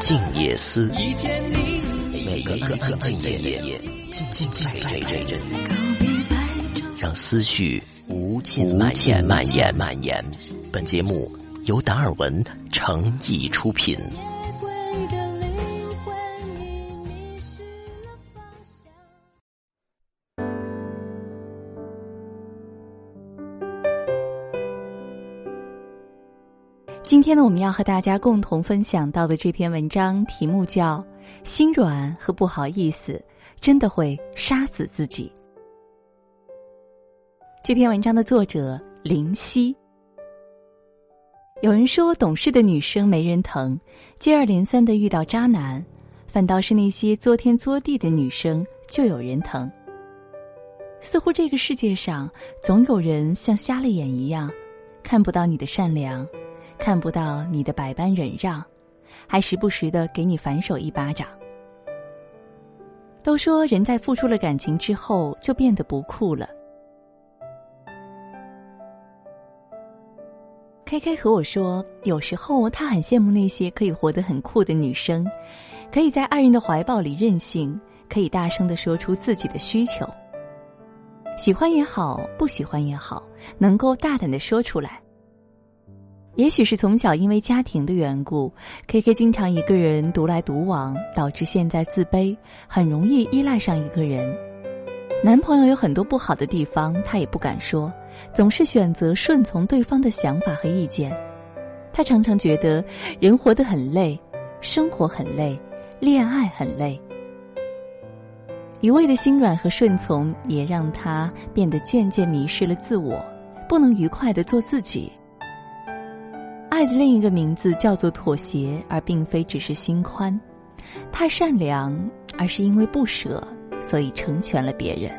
静夜思，每个安静的夜，静静在这里，让思绪无尽蔓延蔓延蔓延。本节目由达尔文诚意出品。今天呢，我们要和大家共同分享到的这篇文章题目叫《心软和不好意思真的会杀死自己》。这篇文章的作者林夕。有人说，懂事的女生没人疼，接二连三的遇到渣男，反倒是那些作天作地的女生就有人疼。似乎这个世界上总有人像瞎了眼一样，看不到你的善良。看不到你的百般忍让，还时不时的给你反手一巴掌。都说人在付出了感情之后就变得不酷了。K K 和我说，有时候他很羡慕那些可以活得很酷的女生，可以在爱人的怀抱里任性，可以大声的说出自己的需求。喜欢也好，不喜欢也好，能够大胆的说出来。也许是从小因为家庭的缘故，K K 经常一个人独来独往，导致现在自卑，很容易依赖上一个人。男朋友有很多不好的地方，他也不敢说，总是选择顺从对方的想法和意见。他常常觉得人活得很累，生活很累，恋爱很累。一味的心软和顺从，也让他变得渐渐迷失了自我，不能愉快的做自己。爱的另一个名字叫做妥协，而并非只是心宽。他善良，而是因为不舍，所以成全了别人，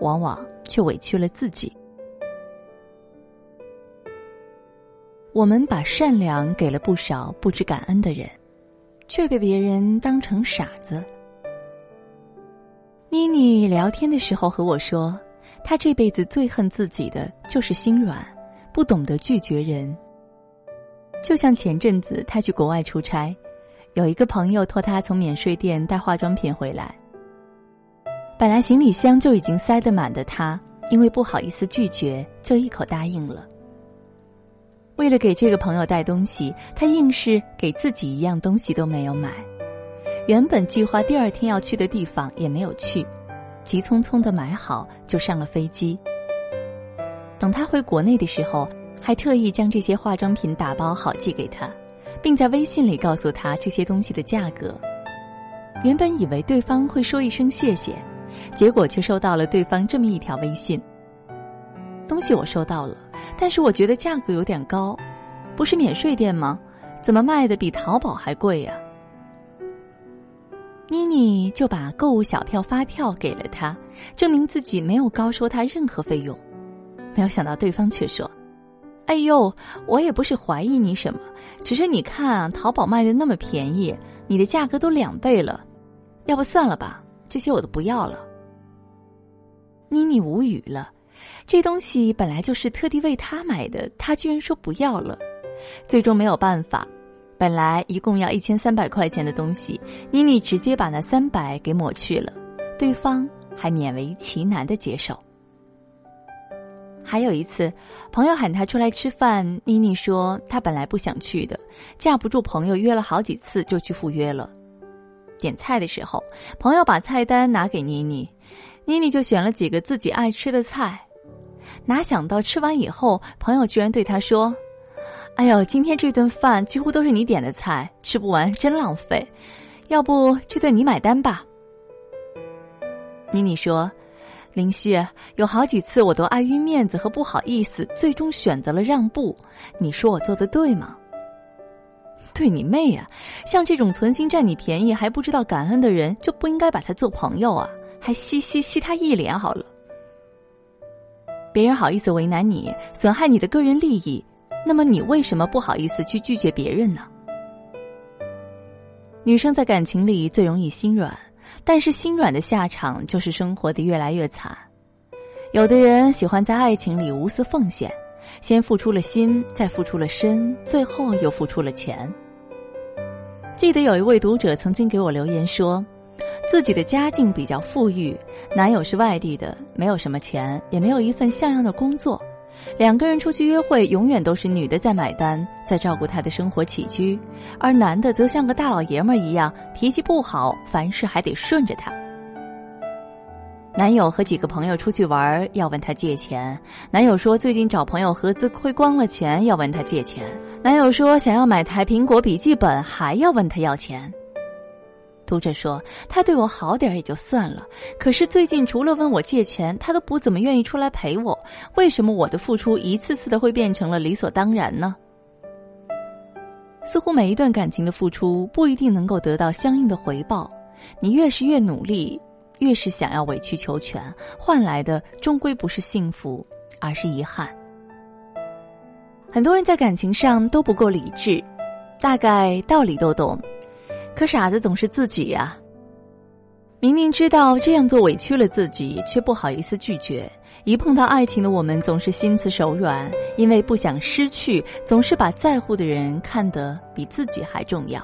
往往却委屈了自己。我们把善良给了不少不知感恩的人，却被别人当成傻子。妮妮聊天的时候和我说，她这辈子最恨自己的就是心软，不懂得拒绝人。就像前阵子他去国外出差，有一个朋友托他从免税店带化妆品回来。本来行李箱就已经塞得满的他，因为不好意思拒绝，就一口答应了。为了给这个朋友带东西，他硬是给自己一样东西都没有买。原本计划第二天要去的地方也没有去，急匆匆的买好就上了飞机。等他回国内的时候。还特意将这些化妆品打包好寄给他，并在微信里告诉他这些东西的价格。原本以为对方会说一声谢谢，结果却收到了对方这么一条微信：“东西我收到了，但是我觉得价格有点高，不是免税店吗？怎么卖的比淘宝还贵呀？”妮妮就把购物小票发票给了他，证明自己没有高收他任何费用。没有想到对方却说。哎呦，我也不是怀疑你什么，只是你看啊，淘宝卖的那么便宜，你的价格都两倍了，要不算了吧，这些我都不要了。妮妮无语了，这东西本来就是特地为他买的，他居然说不要了，最终没有办法，本来一共要一千三百块钱的东西，妮妮直接把那三百给抹去了，对方还勉为其难的接受。还有一次，朋友喊她出来吃饭，妮妮说她本来不想去的，架不住朋友约了好几次，就去赴约了。点菜的时候，朋友把菜单拿给妮妮，妮妮就选了几个自己爱吃的菜。哪想到吃完以后，朋友居然对她说：“哎呦，今天这顿饭几乎都是你点的菜，吃不完真浪费，要不这顿你买单吧。”妮妮说。林夕，有好几次我都碍于面子和不好意思，最终选择了让步。你说我做的对吗？对你妹呀！像这种存心占你便宜还不知道感恩的人，就不应该把他做朋友啊！还吸吸吸他一脸好了。别人好意思为难你，损害你的个人利益，那么你为什么不好意思去拒绝别人呢？女生在感情里最容易心软。但是心软的下场就是生活的越来越惨。有的人喜欢在爱情里无私奉献，先付出了心，再付出了身，最后又付出了钱。记得有一位读者曾经给我留言说，自己的家境比较富裕，男友是外地的，没有什么钱，也没有一份像样的工作。两个人出去约会，永远都是女的在买单，在照顾他的生活起居，而男的则像个大老爷们一样，脾气不好，凡事还得顺着他。男友和几个朋友出去玩，要问他借钱。男友说最近找朋友合资亏光了钱，要问他借钱。男友说想要买台苹果笔记本，还要问他要钱。读者说他对我好点也就算了，可是最近除了问我借钱，他都不怎么愿意出来陪我。为什么我的付出一次次的会变成了理所当然呢？似乎每一段感情的付出不一定能够得到相应的回报，你越是越努力。越是想要委曲求全，换来的终归不是幸福，而是遗憾。很多人在感情上都不够理智，大概道理都懂，可傻子总是自己呀。明明知道这样做委屈了自己，却不好意思拒绝。一碰到爱情的我们，总是心慈手软，因为不想失去，总是把在乎的人看得比自己还重要。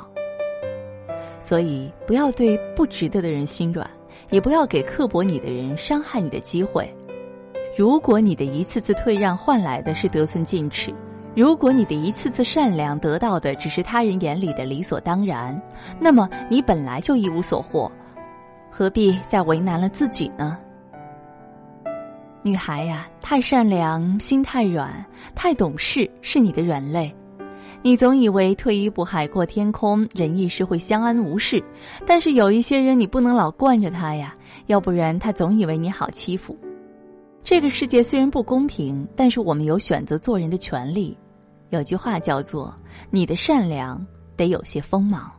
所以，不要对不值得的人心软。也不要给刻薄你的人伤害你的机会。如果你的一次次退让换来的是得寸进尺，如果你的一次次善良得到的只是他人眼里的理所当然，那么你本来就一无所获，何必再为难了自己呢？女孩呀，太善良，心太软，太懂事是你的软肋。你总以为退一步海阔天空，忍一时会相安无事，但是有一些人你不能老惯着他呀，要不然他总以为你好欺负。这个世界虽然不公平，但是我们有选择做人的权利。有句话叫做：“你的善良得有些锋芒。”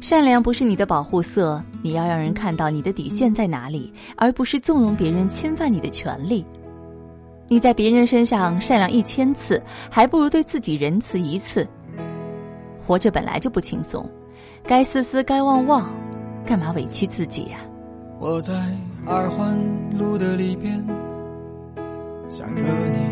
善良不是你的保护色，你要让人看到你的底线在哪里，而不是纵容别人侵犯你的权利。你在别人身上善良一千次，还不如对自己仁慈一次。活着本来就不轻松，该思思该忘忘，干嘛委屈自己呀？我在二环路的里边想着你，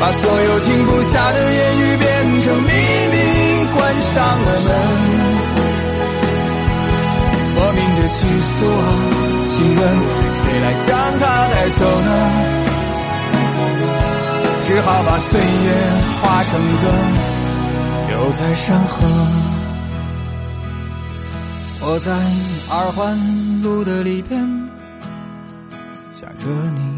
把所有停不下的言语变成秘密，关上了门。莫名的倾诉啊，请问谁来将它带走呢？只好把岁月化成歌，留在山河。我在二环路的里边想着你。